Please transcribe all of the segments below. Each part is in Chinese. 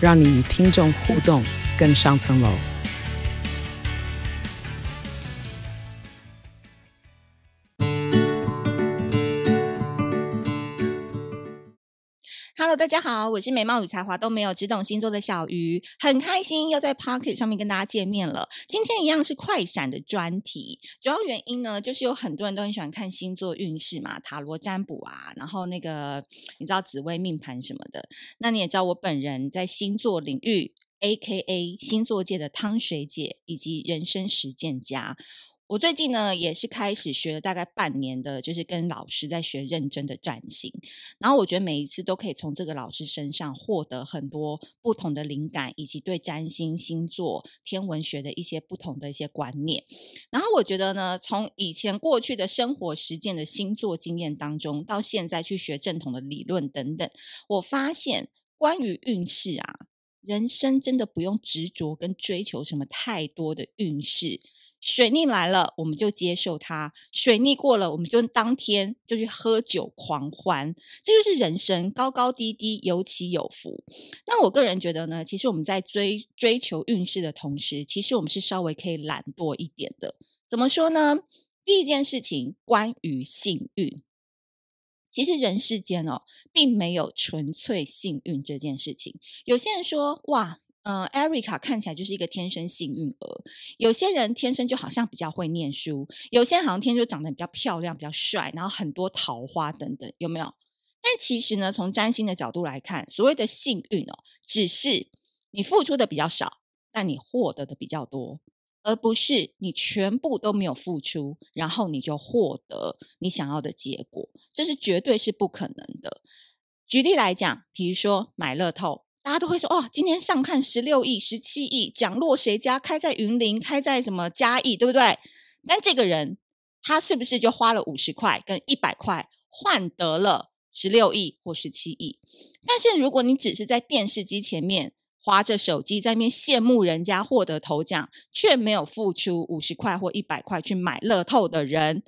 让你与听众互动更上层楼。大家好，我是美貌与才华都没有，只懂星座的小鱼，很开心又在 Pocket 上面跟大家见面了。今天一样是快闪的专题，主要原因呢，就是有很多人都很喜欢看星座运势嘛，塔罗占卜啊，然后那个你知道紫微命盘什么的。那你也知道我本人在星座领域，AKA 星座界的汤水姐，以及人生实践家。我最近呢，也是开始学了大概半年的，就是跟老师在学认真的占星。然后我觉得每一次都可以从这个老师身上获得很多不同的灵感，以及对占星、星座、天文学的一些不同的一些观念。然后我觉得呢，从以前过去的生活实践的星座经验当中，到现在去学正统的理论等等，我发现关于运势啊，人生真的不用执着跟追求什么太多的运势。水逆来了，我们就接受它；水逆过了，我们就当天就去喝酒狂欢。这就是人生，高高低低，有起有伏。那我个人觉得呢，其实我们在追追求运势的同时，其实我们是稍微可以懒惰一点的。怎么说呢？第一件事情，关于幸运，其实人世间哦，并没有纯粹幸运这件事情。有些人说，哇。嗯，Erica 看起来就是一个天生幸运儿。有些人天生就好像比较会念书，有些人好像天生就长得比较漂亮、比较帅，然后很多桃花等等，有没有？但其实呢，从占星的角度来看，所谓的幸运哦，只是你付出的比较少，但你获得的比较多，而不是你全部都没有付出，然后你就获得你想要的结果，这是绝对是不可能的。举例来讲，比如说买乐透。大家都会说哦，今天上看十六亿、十七亿，奖落谁家？开在云林，开在什么嘉义，对不对？但这个人他是不是就花了五十块跟一百块换得了十六亿或十七亿？但是如果你只是在电视机前面划着手机，在那边羡慕人家获得头奖，却没有付出五十块或一百块去买乐透的人，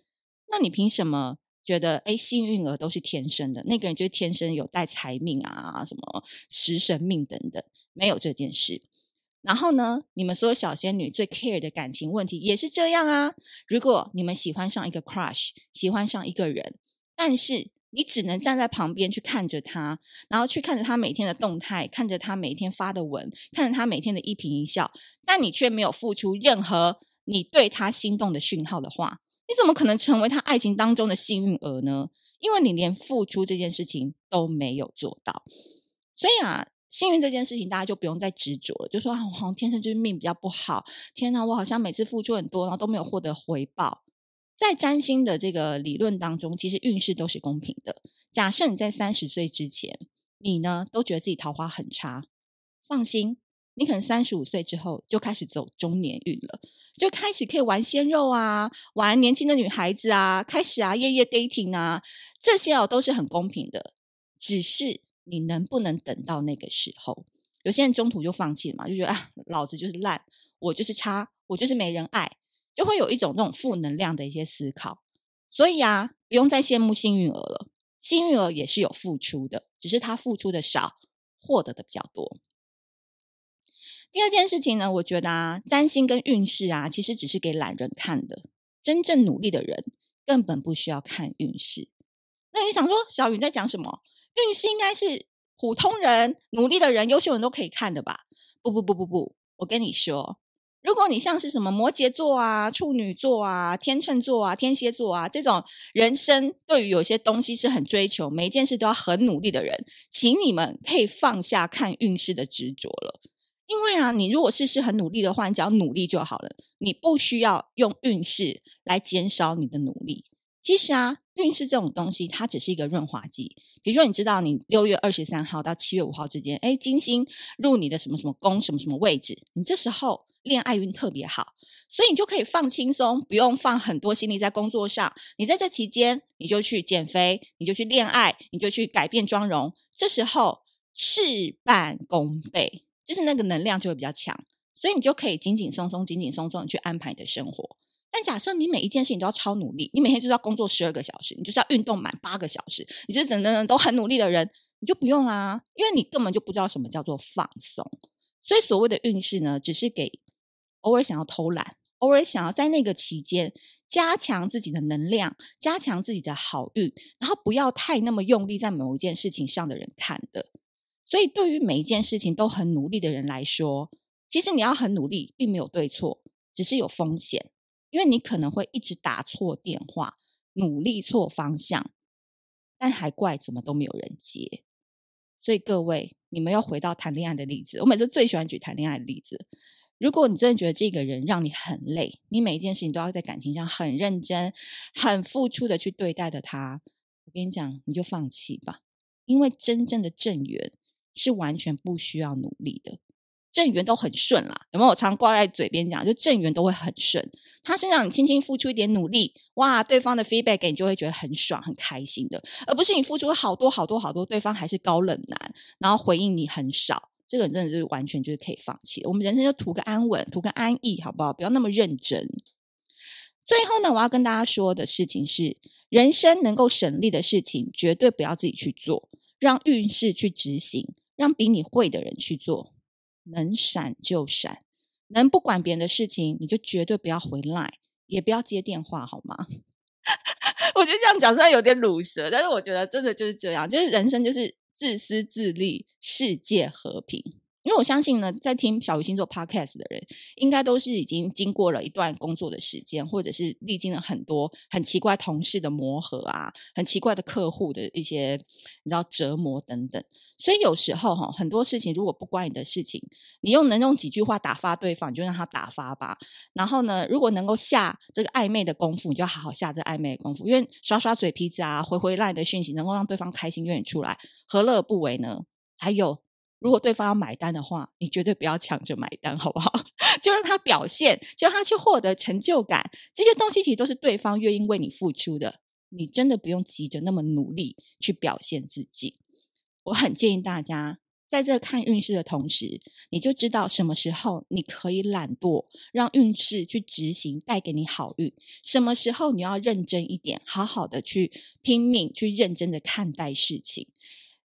那你凭什么？觉得哎，幸运儿都是天生的，那个人就是天生有带财命啊，什么食神命等等，没有这件事。然后呢，你们所有小仙女最 care 的感情问题也是这样啊。如果你们喜欢上一个 crush，喜欢上一个人，但是你只能站在旁边去看着他，然后去看着他每天的动态，看着他每天发的文，看着他每天的一颦一笑，但你却没有付出任何你对他心动的讯号的话。你怎么可能成为他爱情当中的幸运儿呢？因为你连付出这件事情都没有做到，所以啊，幸运这件事情大家就不用再执着了，就说啊，我天生就是命比较不好。天哪，我好像每次付出很多，然后都没有获得回报。在占星的这个理论当中，其实运势都是公平的。假设你在三十岁之前，你呢都觉得自己桃花很差，放心。你可能三十五岁之后就开始走中年运了，就开始可以玩鲜肉啊，玩年轻的女孩子啊，开始啊夜夜 dating 啊，这些哦都是很公平的，只是你能不能等到那个时候？有些人中途就放弃了嘛，就觉得啊，老子就是烂，我就是差，我就是没人爱，就会有一种那种负能量的一些思考。所以啊，不用再羡慕幸运儿了，幸运儿也是有付出的，只是他付出的少，获得的比较多。第二件事情呢，我觉得啊，占星跟运势啊，其实只是给懒人看的。真正努力的人根本不需要看运势。那你想说，小雨在讲什么？运势应该是普通人、努力的人、优秀人都可以看的吧？不不不不不，我跟你说，如果你像是什么摩羯座啊、处女座啊、天秤座啊、天蝎座啊这种人生对于有些东西是很追求，每一件事都要很努力的人，请你们可以放下看运势的执着了。因为啊，你如果事事很努力的话，你只要努力就好了，你不需要用运势来减少你的努力。其实啊，运势这种东西，它只是一个润滑剂。比如说，你知道你六月二十三号到七月五号之间，哎，金星入你的什么什么宫，什么什么位置，你这时候恋爱运特别好，所以你就可以放轻松，不用放很多心力在工作上。你在这期间，你就去减肥，你就去恋爱，你就去改变妆容，这时候事半功倍，就是那个能量就会比较强，所以你就可以紧紧松松、紧紧松松的去安排你的生活。但假设你每一件事情都要超努力，你每天就是要工作十二个小时，你就是要运动满八个小时，你就是整个人都很努力的人，你就不用啦，因为你根本就不知道什么叫做放松。所以所谓的运势呢，只是给偶尔想要偷懒、偶尔想要在那个期间加强自己的能量、加强自己的好运，然后不要太那么用力在某一件事情上的人看的。所以对于每一件事情都很努力的人来说，其实你要很努力，并没有对错，只是有风险。因为你可能会一直打错电话，努力错方向，但还怪怎么都没有人接。所以各位，你们要回到谈恋爱的例子，我每次最喜欢举谈恋爱的例子。如果你真的觉得这个人让你很累，你每一件事情都要在感情上很认真、很付出的去对待的他，我跟你讲，你就放弃吧。因为真正的正缘是完全不需要努力的。正缘都很顺啦，有没有？我常挂在嘴边讲，就正缘都会很顺。他身上你轻轻付出一点努力，哇，对方的 feedback 你就会觉得很爽、很开心的，而不是你付出好多好多好多，对方还是高冷男，然后回应你很少，这个人真的就是完全就是可以放弃。我们人生就图个安稳，图个安逸，好不好？不要那么认真。最后呢，我要跟大家说的事情是，人生能够省力的事情，绝对不要自己去做，让运势去执行，让比你会的人去做。能闪就闪，能不管别人的事情，你就绝对不要回来，也不要接电话，好吗？我觉得这样讲虽然有点鲁蛇，但是我觉得真的就是这样，就是人生就是自私自利，世界和平。因为我相信呢，在听小鱼星座 Podcast 的人，应该都是已经经过了一段工作的时间，或者是历经了很多很奇怪同事的磨合啊，很奇怪的客户的一些你知道折磨等等。所以有时候哈，很多事情如果不关你的事情，你用能用几句话打发对方，你就让他打发吧。然后呢，如果能够下这个暧昧的功夫，你就好好下这暧昧的功夫，因为耍耍嘴皮子啊，回回来的讯息，能够让对方开心，愿意出来，何乐不为呢？还有。如果对方要买单的话，你绝对不要抢着买单，好不好？就让他表现，就让他去获得成就感。这些东西其实都是对方愿意为你付出的。你真的不用急着那么努力去表现自己。我很建议大家，在这看运势的同时，你就知道什么时候你可以懒惰，让运势去执行，带给你好运；什么时候你要认真一点，好好的去拼命，去认真的看待事情。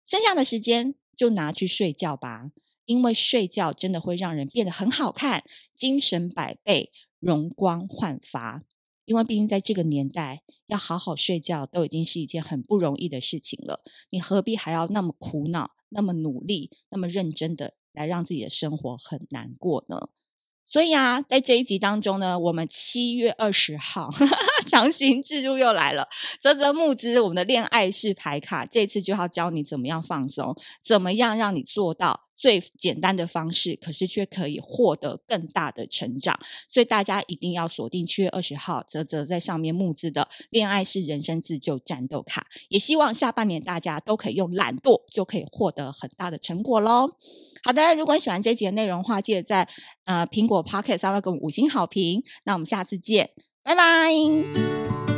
剩下的时间。就拿去睡觉吧，因为睡觉真的会让人变得很好看，精神百倍，容光焕发。因为毕竟在这个年代，要好好睡觉都已经是一件很不容易的事情了，你何必还要那么苦恼、那么努力、那么认真的来让自己的生活很难过呢？所以啊，在这一集当中呢，我们七月二十号哈哈哈强行制入又来了。泽泽募资，我们的恋爱式牌卡，这次就要教你怎么样放松，怎么样让你做到最简单的方式，可是却可以获得更大的成长。所以大家一定要锁定七月二十号，泽泽在上面募资的恋爱是人生自救战斗卡。也希望下半年大家都可以用懒惰就可以获得很大的成果喽。好的，如果你喜欢这集的内容的话，记得在呃苹果 Pocket 上面给我们五星好评。那我们下次见，拜拜。